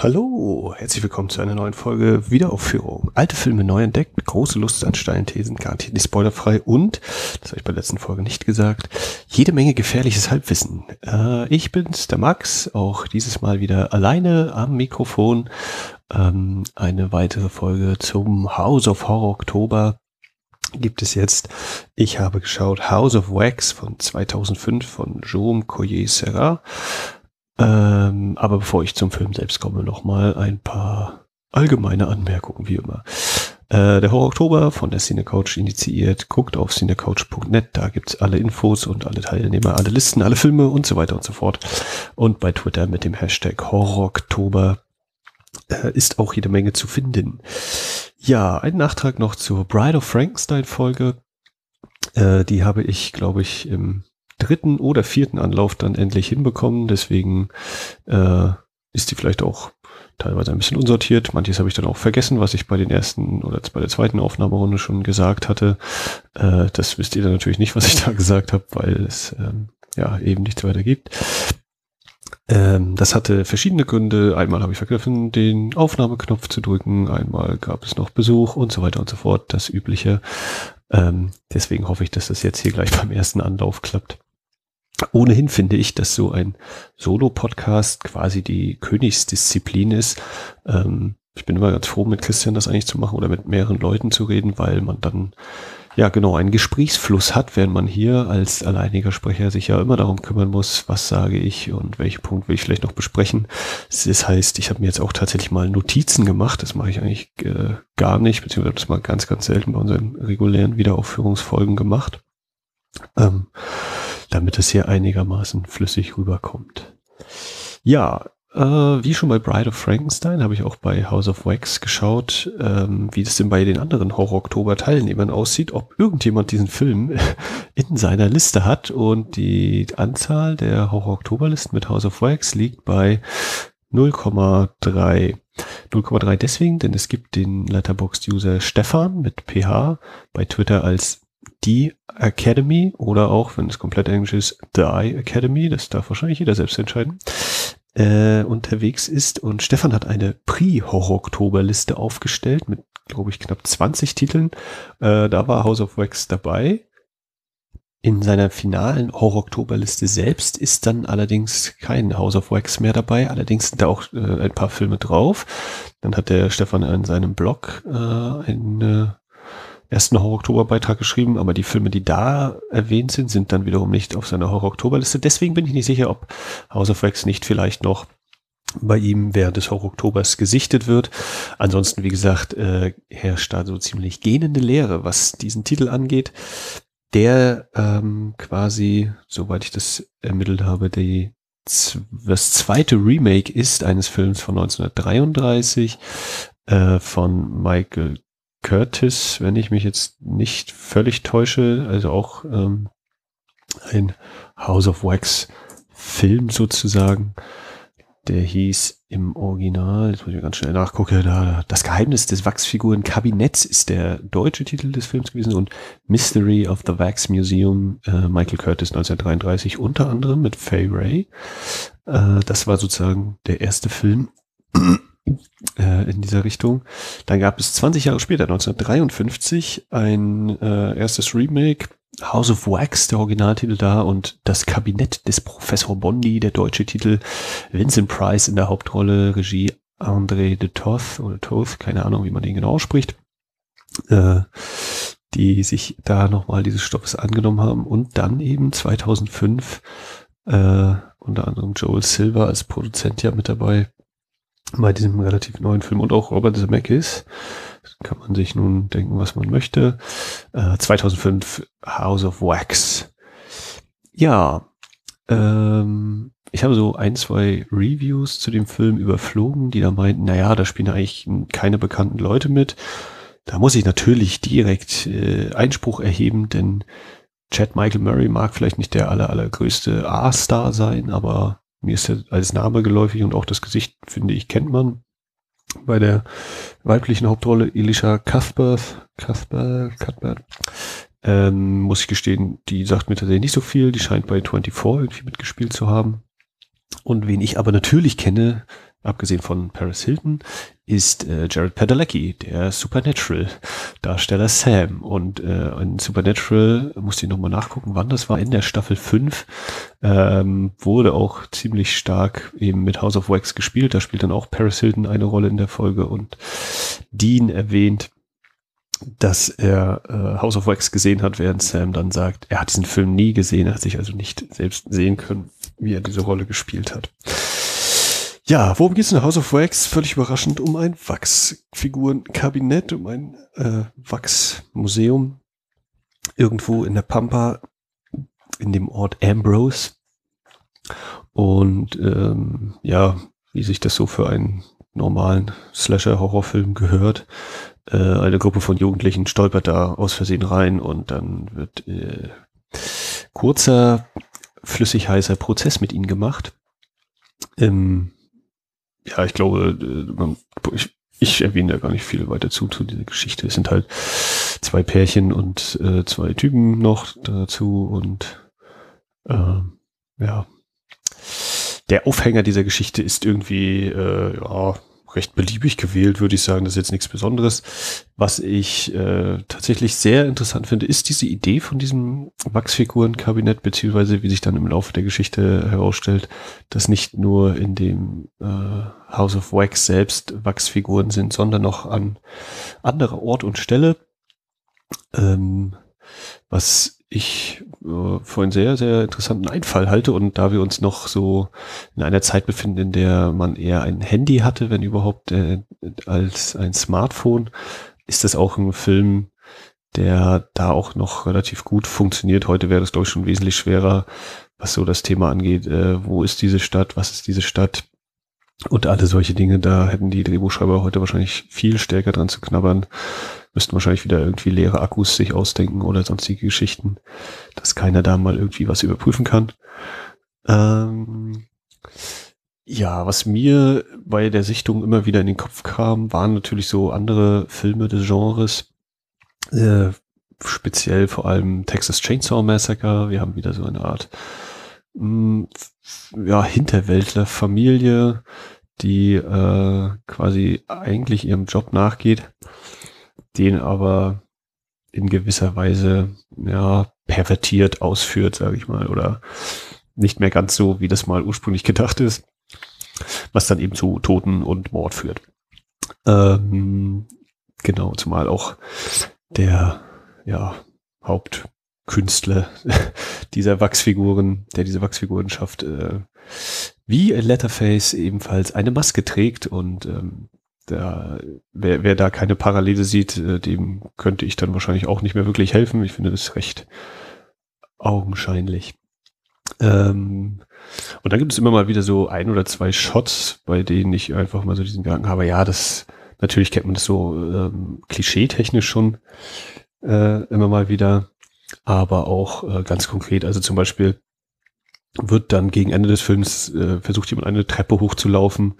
Hallo, herzlich willkommen zu einer neuen Folge Wiederaufführung. Alte Filme neu entdeckt, große Lust an steilen Thesen, garantiert nicht spoilerfrei und, das habe ich bei der letzten Folge nicht gesagt, jede Menge gefährliches Halbwissen. Äh, ich bin's, der Max, auch dieses Mal wieder alleine am Mikrofon. Ähm, eine weitere Folge zum House of Horror Oktober gibt es jetzt. Ich habe geschaut House of Wax von 2005 von Jaume Collier-Serra. Ähm, aber bevor ich zum Film selbst komme, noch mal ein paar allgemeine Anmerkungen, wie immer. Äh, der Horror Oktober von der Cinecoach initiiert. Guckt auf cinecoach.net, da gibt's alle Infos und alle Teilnehmer, alle Listen, alle Filme und so weiter und so fort. Und bei Twitter mit dem Hashtag Horror Oktober äh, ist auch jede Menge zu finden. Ja, ein Nachtrag noch zur Bride of Frankenstein Folge. Äh, die habe ich, glaube ich, im dritten oder vierten Anlauf dann endlich hinbekommen. Deswegen äh, ist die vielleicht auch teilweise ein bisschen unsortiert. Manches habe ich dann auch vergessen, was ich bei den ersten oder bei der zweiten Aufnahmerunde schon gesagt hatte. Äh, das wisst ihr dann natürlich nicht, was ich da gesagt habe, weil es ähm, ja eben nichts weiter gibt. Ähm, das hatte verschiedene Gründe. Einmal habe ich vergriffen, den Aufnahmeknopf zu drücken. Einmal gab es noch Besuch und so weiter und so fort. Das Übliche. Ähm, deswegen hoffe ich, dass das jetzt hier gleich beim ersten Anlauf klappt. Ohnehin finde ich, dass so ein Solo-Podcast quasi die Königsdisziplin ist. Ähm, ich bin immer ganz froh, mit Christian das eigentlich zu machen oder mit mehreren Leuten zu reden, weil man dann ja genau einen Gesprächsfluss hat, während man hier als alleiniger Sprecher sich ja immer darum kümmern muss, was sage ich und welchen Punkt will ich vielleicht noch besprechen. Das heißt, ich habe mir jetzt auch tatsächlich mal Notizen gemacht. Das mache ich eigentlich äh, gar nicht, beziehungsweise das mal ganz, ganz selten bei unseren regulären Wiederaufführungsfolgen gemacht. Ähm, damit es hier einigermaßen flüssig rüberkommt. Ja, äh, wie schon bei Bride of Frankenstein habe ich auch bei House of Wax geschaut, ähm, wie das denn bei den anderen Horror-Oktober-Teilnehmern aussieht, ob irgendjemand diesen Film in seiner Liste hat und die Anzahl der Horror-Oktober-Listen mit House of Wax liegt bei 0,3. 0,3 deswegen, denn es gibt den Letterboxd-User Stefan mit PH bei Twitter als die Academy oder auch, wenn es komplett Englisch ist, Eye Academy, das darf wahrscheinlich jeder selbst entscheiden, äh, unterwegs ist. Und Stefan hat eine Pre-Horror-Oktober-Liste aufgestellt mit, glaube ich, knapp 20 Titeln. Äh, da war House of Wax dabei. In seiner finalen Horror-Oktober-Liste selbst ist dann allerdings kein House of Wax mehr dabei. Allerdings sind da auch äh, ein paar Filme drauf. Dann hat der Stefan in seinem Blog äh, eine ersten Horror-Oktober-Beitrag geschrieben, aber die Filme, die da erwähnt sind, sind dann wiederum nicht auf seiner Horror-Oktober-Liste. Deswegen bin ich nicht sicher, ob House of Wax nicht vielleicht noch bei ihm während des Horror-Oktobers gesichtet wird. Ansonsten, wie gesagt, äh, herrscht da so ziemlich gähnende Leere, was diesen Titel angeht, der ähm, quasi, soweit ich das ermittelt habe, die das zweite Remake ist eines Films von 1933 äh, von Michael Curtis, wenn ich mich jetzt nicht völlig täusche, also auch ähm, ein House of Wax Film sozusagen. Der hieß im Original, jetzt muss ich ganz schnell nachgucken, da, das Geheimnis des Wachsfigurenkabinetts ist der deutsche Titel des Films gewesen und Mystery of the Wax Museum, äh, Michael Curtis 1933 unter anderem mit Fay Ray. Äh, das war sozusagen der erste Film äh, in dieser Richtung. Dann gab es 20 Jahre später, 1953, ein äh, erstes Remake, House of Wax, der Originaltitel da, und das Kabinett des Professor Bondi, der deutsche Titel, Vincent Price in der Hauptrolle, Regie André de Toth oder Toth, keine Ahnung, wie man den genau ausspricht, äh, die sich da nochmal dieses Stoffes angenommen haben. Und dann eben 2005 äh, unter anderem Joel Silver als Produzent ja mit dabei bei diesem relativ neuen Film und auch Robert Zemeckis. Kann man sich nun denken, was man möchte. Äh, 2005 House of Wax. Ja, ähm, ich habe so ein, zwei Reviews zu dem Film überflogen, die da meinten, naja, da spielen eigentlich keine bekannten Leute mit. Da muss ich natürlich direkt äh, Einspruch erheben, denn Chad Michael Murray mag vielleicht nicht der aller, allergrößte A-Star sein, aber mir ist er als Name geläufig und auch das Gesicht, finde ich, kennt man. Bei der weiblichen Hauptrolle Elisha Cuthbert, Cuthbert, Cuthbert, ähm, muss ich gestehen, die sagt mir tatsächlich nicht so viel. Die scheint bei 24 irgendwie mitgespielt zu haben. Und wen ich aber natürlich kenne, abgesehen von Paris Hilton, ist äh, Jared Padalecki, der Supernatural-Darsteller Sam. Und äh, in Supernatural, musste ich nochmal nachgucken, wann das war, in der Staffel 5, ähm, wurde auch ziemlich stark eben mit House of Wax gespielt. Da spielt dann auch Paris Hilton eine Rolle in der Folge und Dean erwähnt, dass er äh, House of Wax gesehen hat, während Sam dann sagt, er hat diesen Film nie gesehen, er hat sich also nicht selbst sehen können, wie er diese Rolle gespielt hat. Ja, worum geht's in House of Wax? Völlig überraschend um ein Wachsfigurenkabinett, um ein äh, Wachsmuseum irgendwo in der Pampa in dem Ort Ambrose. Und ähm, ja, wie sich das so für einen normalen Slasher-Horrorfilm gehört, äh, eine Gruppe von Jugendlichen stolpert da aus Versehen rein und dann wird äh, kurzer, flüssig heißer Prozess mit ihnen gemacht. Ähm, ja, ich glaube, äh, ich, ich erwähne da gar nicht viel weiter zu, zu dieser Geschichte. Es sind halt zwei Pärchen und äh, zwei Typen noch dazu und äh, ja. Der Aufhänger dieser Geschichte ist irgendwie, äh, ja, recht beliebig gewählt, würde ich sagen. Das ist jetzt nichts Besonderes. Was ich äh, tatsächlich sehr interessant finde, ist diese Idee von diesem Wachsfigurenkabinett, beziehungsweise wie sich dann im Laufe der Geschichte herausstellt, dass nicht nur in dem äh, House of Wax selbst Wachsfiguren sind, sondern noch an anderer Ort und Stelle. Ähm, was ich äh, für einen sehr, sehr interessanten Einfall halte. Und da wir uns noch so in einer Zeit befinden, in der man eher ein Handy hatte, wenn überhaupt, äh, als ein Smartphone, ist das auch ein Film, der da auch noch relativ gut funktioniert. Heute wäre das, glaube ich, schon wesentlich schwerer, was so das Thema angeht. Äh, wo ist diese Stadt? Was ist diese Stadt? Und alle solche Dinge, da hätten die Drehbuchschreiber heute wahrscheinlich viel stärker dran zu knabbern müssten wahrscheinlich wieder irgendwie leere Akkus sich ausdenken oder sonstige Geschichten, dass keiner da mal irgendwie was überprüfen kann. Ähm, ja, was mir bei der Sichtung immer wieder in den Kopf kam, waren natürlich so andere Filme des Genres, äh, speziell vor allem Texas Chainsaw Massacre. Wir haben wieder so eine Art mh, mm, ja, Hinterwäldler-Familie, die äh, quasi eigentlich ihrem Job nachgeht den aber in gewisser Weise ja pervertiert ausführt, sage ich mal, oder nicht mehr ganz so, wie das mal ursprünglich gedacht ist, was dann eben zu Toten und Mord führt. Ähm, genau, zumal auch der ja, Hauptkünstler dieser Wachsfiguren, der diese Wachsfiguren schafft, äh, wie Letterface ebenfalls eine Maske trägt und ähm, da, wer, wer da keine Parallele sieht, äh, dem könnte ich dann wahrscheinlich auch nicht mehr wirklich helfen. Ich finde das recht augenscheinlich. Ähm, und dann gibt es immer mal wieder so ein oder zwei Shots, bei denen ich einfach mal so diesen Gedanken habe, ja, das, natürlich kennt man das so ähm, klischeetechnisch schon äh, immer mal wieder, aber auch äh, ganz konkret, also zum Beispiel wird dann gegen Ende des Films äh, versucht jemand eine Treppe hochzulaufen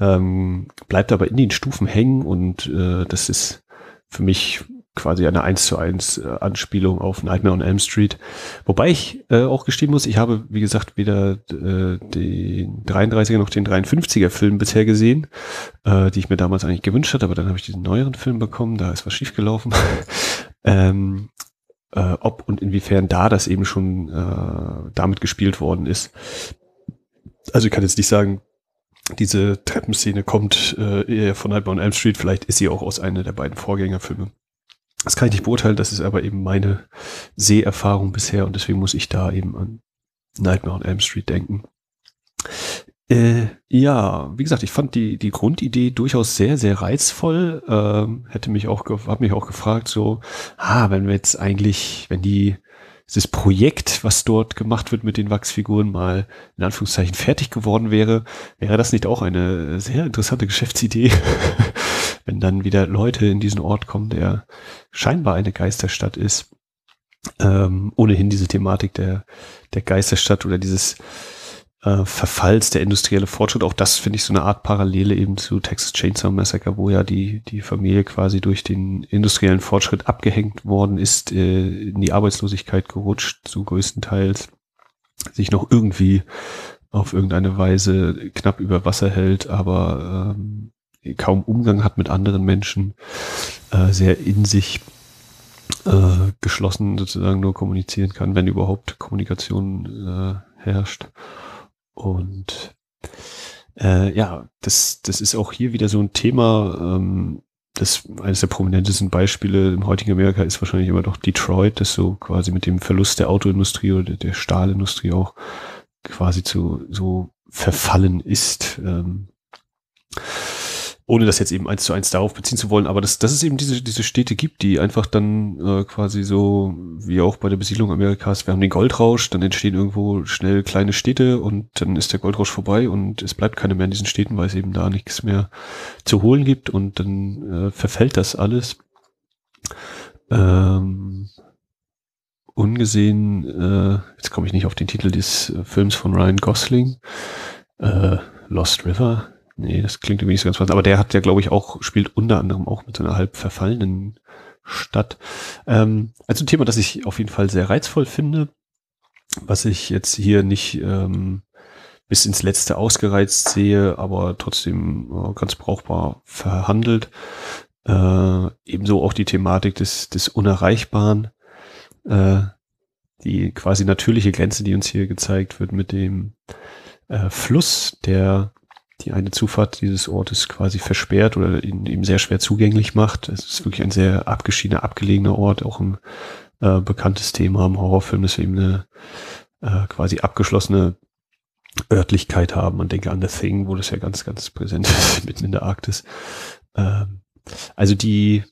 ähm, bleibt aber in den Stufen hängen und äh, das ist für mich quasi eine 1 zu 1 äh, Anspielung auf Nightmare on Elm Street. Wobei ich äh, auch gestehen muss, ich habe, wie gesagt, weder äh, den 33er noch den 53er Film bisher gesehen, äh, die ich mir damals eigentlich gewünscht hatte, aber dann habe ich diesen neueren Film bekommen, da ist was schiefgelaufen. ähm, äh, ob und inwiefern da das eben schon äh, damit gespielt worden ist. Also ich kann jetzt nicht sagen, diese Treppenszene kommt äh, eher von Nightmare on Elm Street. Vielleicht ist sie auch aus einer der beiden Vorgängerfilme. Das kann ich nicht beurteilen, das ist aber eben meine Seherfahrung bisher und deswegen muss ich da eben an Nightmare on Elm Street denken. Äh, ja, wie gesagt, ich fand die, die Grundidee durchaus sehr, sehr reizvoll. Ähm, hätte mich auch, hab mich auch gefragt, so, ah, wenn wir jetzt eigentlich, wenn die dieses Projekt, was dort gemacht wird mit den Wachsfiguren, mal in Anführungszeichen fertig geworden wäre, wäre das nicht auch eine sehr interessante Geschäftsidee, wenn dann wieder Leute in diesen Ort kommen, der scheinbar eine Geisterstadt ist. Ähm, ohnehin diese Thematik der, der Geisterstadt oder dieses äh, Verfalls, der industrielle Fortschritt. Auch das finde ich so eine Art Parallele eben zu Texas Chainsaw Massacre, wo ja die, die Familie quasi durch den industriellen Fortschritt abgehängt worden ist, äh, in die Arbeitslosigkeit gerutscht, zu größtenteils sich noch irgendwie auf irgendeine Weise knapp über Wasser hält, aber ähm, kaum Umgang hat mit anderen Menschen, äh, sehr in sich äh, geschlossen sozusagen nur kommunizieren kann, wenn überhaupt Kommunikation äh, herrscht. Und äh, ja, das, das ist auch hier wieder so ein Thema. Ähm, das eines der prominentesten Beispiele im heutigen Amerika ist wahrscheinlich immer doch Detroit, das so quasi mit dem Verlust der Autoindustrie oder der Stahlindustrie auch quasi zu so verfallen ist. Ähm, ohne das jetzt eben eins zu eins darauf beziehen zu wollen, aber dass, dass es eben diese, diese Städte gibt, die einfach dann äh, quasi so, wie auch bei der Besiedlung Amerikas, wir haben den Goldrausch, dann entstehen irgendwo schnell kleine Städte und dann ist der Goldrausch vorbei und es bleibt keine mehr in diesen Städten, weil es eben da nichts mehr zu holen gibt und dann äh, verfällt das alles. Ähm, ungesehen, äh, jetzt komme ich nicht auf den Titel des äh, Films von Ryan Gosling, äh, Lost River, Nee, das klingt irgendwie nicht so ganz passend. Aber der hat ja, glaube ich, auch, spielt unter anderem auch mit so einer halb verfallenen Stadt. Ähm, also ein Thema, das ich auf jeden Fall sehr reizvoll finde, was ich jetzt hier nicht ähm, bis ins Letzte ausgereizt sehe, aber trotzdem äh, ganz brauchbar verhandelt. Äh, ebenso auch die Thematik des, des Unerreichbaren, äh, die quasi natürliche Grenze, die uns hier gezeigt wird mit dem äh, Fluss, der die eine Zufahrt dieses Ortes quasi versperrt oder ihn ihm sehr schwer zugänglich macht. Es ist wirklich ein sehr abgeschiedener, abgelegener Ort, auch ein äh, bekanntes Thema im Horrorfilm, dass wir eben eine äh, quasi abgeschlossene Örtlichkeit haben. Man denke an The Thing, wo das ja ganz, ganz präsent ist, mitten in der Arktis. Ähm, also die,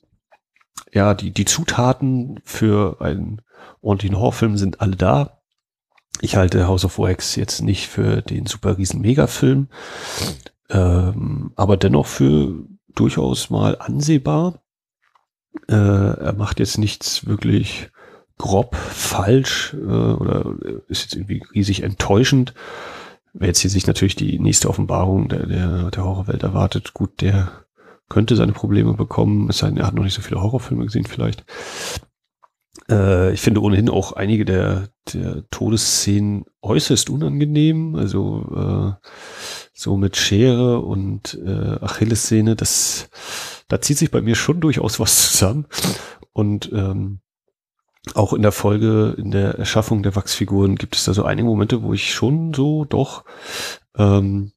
ja, die, die Zutaten für einen ordentlichen Horrorfilm sind alle da ich halte House of Wax jetzt nicht für den super riesen Megafilm, ähm, aber dennoch für durchaus mal ansehbar. Äh, er macht jetzt nichts wirklich grob falsch äh, oder ist jetzt irgendwie riesig enttäuschend. Wer jetzt hier sich natürlich die nächste Offenbarung der, der, der Horrorwelt erwartet, gut, der könnte seine Probleme bekommen, es sei denn, er hat noch nicht so viele Horrorfilme gesehen vielleicht. Äh, ich finde ohnehin auch einige der, der Todesszenen äußerst unangenehm. Also äh, so mit Schere und äh, Achillessehne, das da zieht sich bei mir schon durchaus was zusammen. Und ähm, auch in der Folge, in der Erschaffung der Wachsfiguren gibt es da so einige Momente, wo ich schon so doch ähm,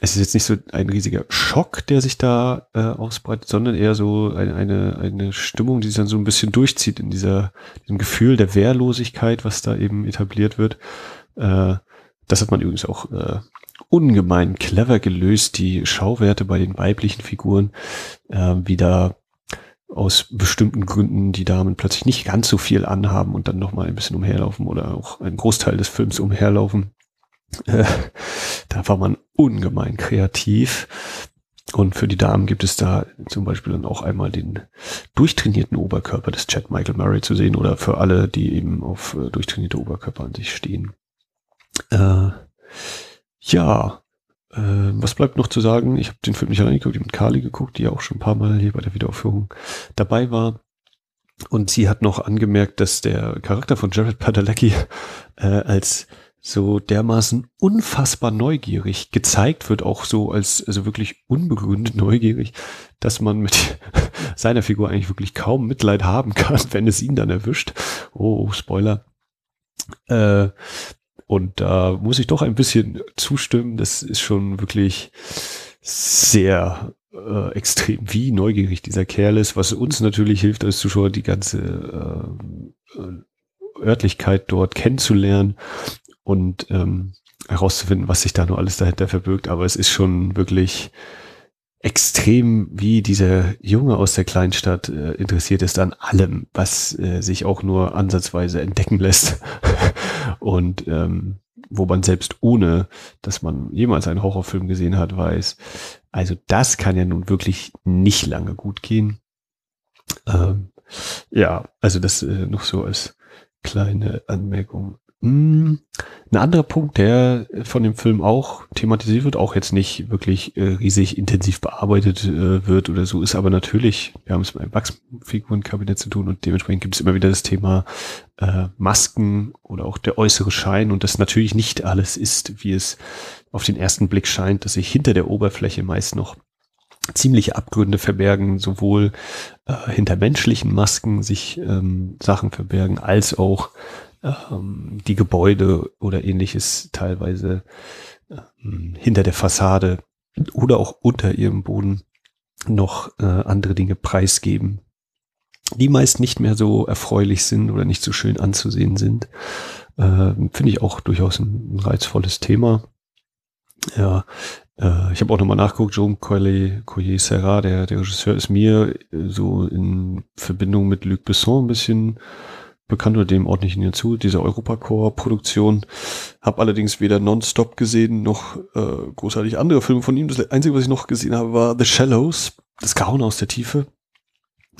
es ist jetzt nicht so ein riesiger Schock, der sich da äh, ausbreitet, sondern eher so eine, eine, eine Stimmung, die sich dann so ein bisschen durchzieht in dieser, diesem Gefühl der Wehrlosigkeit, was da eben etabliert wird. Äh, das hat man übrigens auch äh, ungemein clever gelöst, die Schauwerte bei den weiblichen Figuren, äh, wie da aus bestimmten Gründen die Damen plötzlich nicht ganz so viel anhaben und dann nochmal ein bisschen umherlaufen oder auch einen Großteil des Films umherlaufen. Äh, da war man ungemein kreativ. Und für die Damen gibt es da zum Beispiel dann auch einmal den durchtrainierten Oberkörper des Chad Michael Murray zu sehen oder für alle, die eben auf äh, durchtrainierte Oberkörper an sich stehen. Äh, ja, äh, was bleibt noch zu sagen? Ich habe den Film nicht allein geguckt, ich habe mit Carly geguckt, die ja auch schon ein paar Mal hier bei der Wiederaufführung dabei war. Und sie hat noch angemerkt, dass der Charakter von Jared Padalecki äh, als so dermaßen unfassbar neugierig gezeigt wird, auch so als also wirklich unbegründet neugierig, dass man mit seiner Figur eigentlich wirklich kaum Mitleid haben kann, wenn es ihn dann erwischt. Oh, Spoiler. Äh, und da muss ich doch ein bisschen zustimmen. Das ist schon wirklich sehr äh, extrem, wie neugierig dieser Kerl ist, was uns natürlich hilft als Zuschauer, die ganze äh, äh Örtlichkeit dort kennenzulernen und ähm, herauszufinden, was sich da nur alles dahinter verbirgt. Aber es ist schon wirklich extrem, wie dieser Junge aus der Kleinstadt äh, interessiert ist an allem, was äh, sich auch nur ansatzweise entdecken lässt. und ähm, wo man selbst ohne, dass man jemals einen Horrorfilm gesehen hat, weiß, also das kann ja nun wirklich nicht lange gut gehen. Ähm, ja, also das äh, noch so als kleine Anmerkung ein anderer Punkt, der von dem Film auch thematisiert wird, auch jetzt nicht wirklich äh, riesig intensiv bearbeitet äh, wird oder so, ist aber natürlich, wir haben es mit einem Wachsfigurenkabinett zu tun und dementsprechend gibt es immer wieder das Thema äh, Masken oder auch der äußere Schein und das natürlich nicht alles ist, wie es auf den ersten Blick scheint, dass sich hinter der Oberfläche meist noch ziemliche Abgründe verbergen, sowohl äh, hinter menschlichen Masken sich ähm, Sachen verbergen, als auch ähm, die Gebäude oder ähnliches teilweise ähm, hinter der Fassade oder auch unter ihrem Boden noch äh, andere Dinge preisgeben, die meist nicht mehr so erfreulich sind oder nicht so schön anzusehen sind. Äh, Finde ich auch durchaus ein reizvolles Thema. Ja, äh, ich habe auch nochmal nachgeguckt, Collier, Collier Serra, der, der Regisseur, ist mir äh, so in Verbindung mit Luc Besson ein bisschen bekannt oder dem ordne ich ihn zu, diese Europacore-Produktion. Hab allerdings weder Nonstop gesehen, noch äh, großartig andere Filme von ihm. Das Einzige, was ich noch gesehen habe, war The Shallows, das Grauen aus der Tiefe,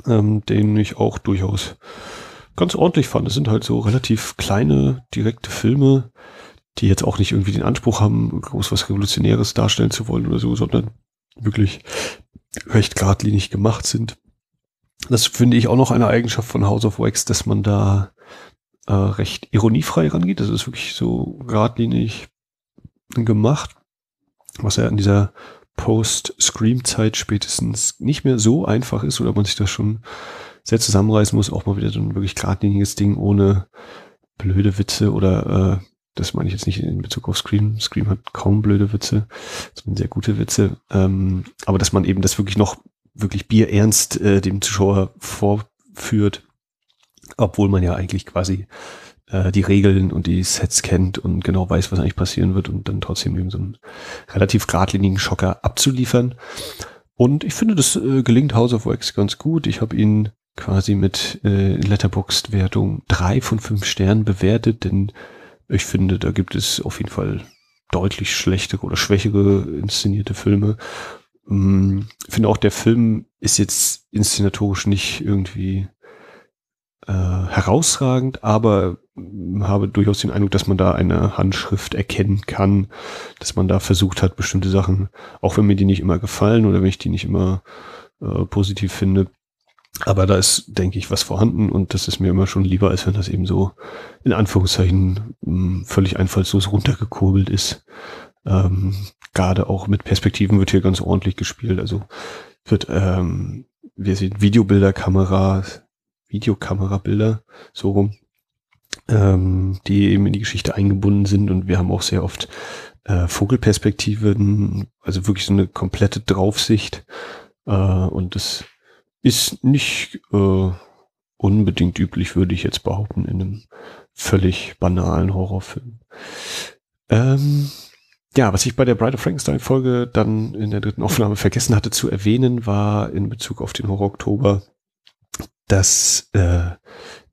ähm, den ich auch durchaus ganz ordentlich fand. Es sind halt so relativ kleine, direkte Filme, die jetzt auch nicht irgendwie den Anspruch haben, groß was Revolutionäres darstellen zu wollen oder so, sondern wirklich recht geradlinig gemacht sind. Das finde ich auch noch eine Eigenschaft von House of Wax, dass man da äh, recht ironiefrei rangeht. Das ist wirklich so geradlinig gemacht, was ja in dieser Post-Scream-Zeit spätestens nicht mehr so einfach ist oder man sich das schon sehr zusammenreißen muss, auch mal wieder so ein wirklich geradliniges Ding ohne blöde Witze oder äh, das meine ich jetzt nicht in Bezug auf Scream. Scream hat kaum blöde Witze, sondern sehr gute Witze. Ähm, aber dass man eben das wirklich noch wirklich bierernst äh, dem Zuschauer vorführt, obwohl man ja eigentlich quasi äh, die Regeln und die Sets kennt und genau weiß, was eigentlich passieren wird und dann trotzdem eben so einen relativ geradlinigen Schocker abzuliefern. Und ich finde, das äh, gelingt House of Wax ganz gut. Ich habe ihn quasi mit äh, Letterboxd-Wertung drei von fünf Sternen bewertet, denn ich finde, da gibt es auf jeden Fall deutlich schlechtere oder schwächere inszenierte Filme. Mm, ich finde auch, der Film ist jetzt inszenatorisch nicht irgendwie äh, herausragend, aber habe durchaus den Eindruck, dass man da eine Handschrift erkennen kann, dass man da versucht hat, bestimmte Sachen, auch wenn mir die nicht immer gefallen oder wenn ich die nicht immer äh, positiv finde, aber da ist, denke ich, was vorhanden und das ist mir immer schon lieber, als wenn das eben so in Anführungszeichen mm, völlig einfallslos runtergekurbelt ist. Ähm, Gerade auch mit Perspektiven wird hier ganz ordentlich gespielt. Also wird, ähm, wir sehen Videobilderkamera, Videokamerabilder, so rum, ähm, die eben in die Geschichte eingebunden sind und wir haben auch sehr oft äh, Vogelperspektiven, also wirklich so eine komplette Draufsicht äh, und das ist nicht äh, unbedingt üblich, würde ich jetzt behaupten, in einem völlig banalen Horrorfilm. Ähm, ja, was ich bei der Bride of Frankenstein Folge dann in der dritten Aufnahme vergessen hatte zu erwähnen, war in Bezug auf den Horror Oktober, dass äh,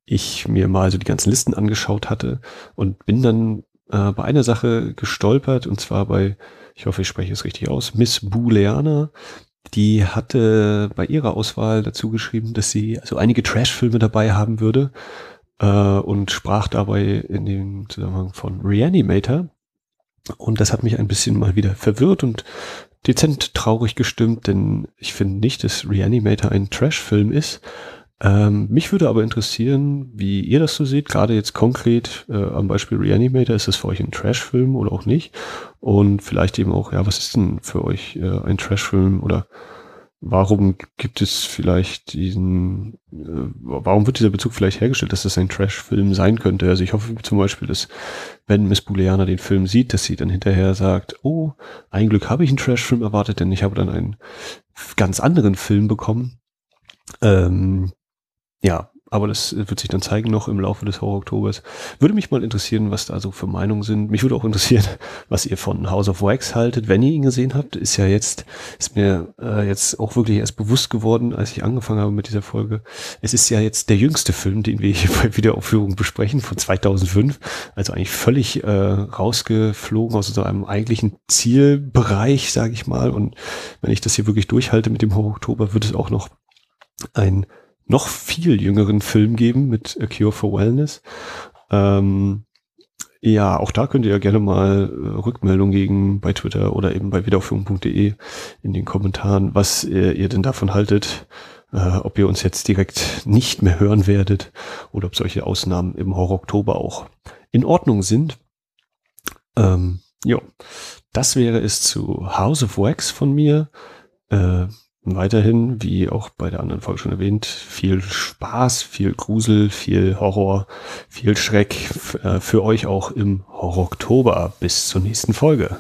ich mir mal so die ganzen Listen angeschaut hatte und bin dann äh, bei einer Sache gestolpert und zwar bei, ich hoffe, ich spreche es richtig aus, Miss Booleana. Die hatte bei ihrer Auswahl dazu geschrieben, dass sie also einige Trash-Filme dabei haben würde äh, und sprach dabei in dem Zusammenhang von Reanimator. Und das hat mich ein bisschen mal wieder verwirrt und dezent traurig gestimmt, denn ich finde nicht, dass Reanimator ein Trash-Film ist. Ähm, mich würde aber interessieren, wie ihr das so seht, gerade jetzt konkret äh, am Beispiel Reanimator, ist das für euch ein Trash-Film oder auch nicht? Und vielleicht eben auch, ja, was ist denn für euch äh, ein Trash-Film oder warum gibt es vielleicht diesen, äh, warum wird dieser Bezug vielleicht hergestellt, dass das ein Trash-Film sein könnte? Also ich hoffe zum Beispiel, dass wenn Miss Booleana den Film sieht, dass sie dann hinterher sagt, oh, ein Glück habe ich einen Trash-Film erwartet, denn ich habe dann einen ganz anderen Film bekommen. Ähm, ja, aber das wird sich dann zeigen noch im Laufe des Horror-Oktobers. Würde mich mal interessieren, was da so für Meinungen sind. Mich würde auch interessieren, was ihr von House of Wax haltet, wenn ihr ihn gesehen habt. Ist ja jetzt, ist mir äh, jetzt auch wirklich erst bewusst geworden, als ich angefangen habe mit dieser Folge. Es ist ja jetzt der jüngste Film, den wir hier bei Wiederaufführung besprechen, von 2005. Also eigentlich völlig äh, rausgeflogen aus unserem eigentlichen Zielbereich, sage ich mal. Und wenn ich das hier wirklich durchhalte mit dem Horror-Oktober, wird es auch noch ein noch viel jüngeren Film geben mit A Cure for Wellness. Ähm, Ja, auch da könnt ihr ja gerne mal äh, Rückmeldung geben bei Twitter oder eben bei wiederaufführung.de in den Kommentaren, was ihr, ihr denn davon haltet, äh, ob ihr uns jetzt direkt nicht mehr hören werdet oder ob solche Ausnahmen im Horror Oktober auch in Ordnung sind. Ähm, ja, das wäre es zu House of Wax von mir. Äh, weiterhin, wie auch bei der anderen Folge schon erwähnt, viel Spaß, viel Grusel, viel Horror, viel Schreck äh, für euch auch im Horror Oktober. Bis zur nächsten Folge.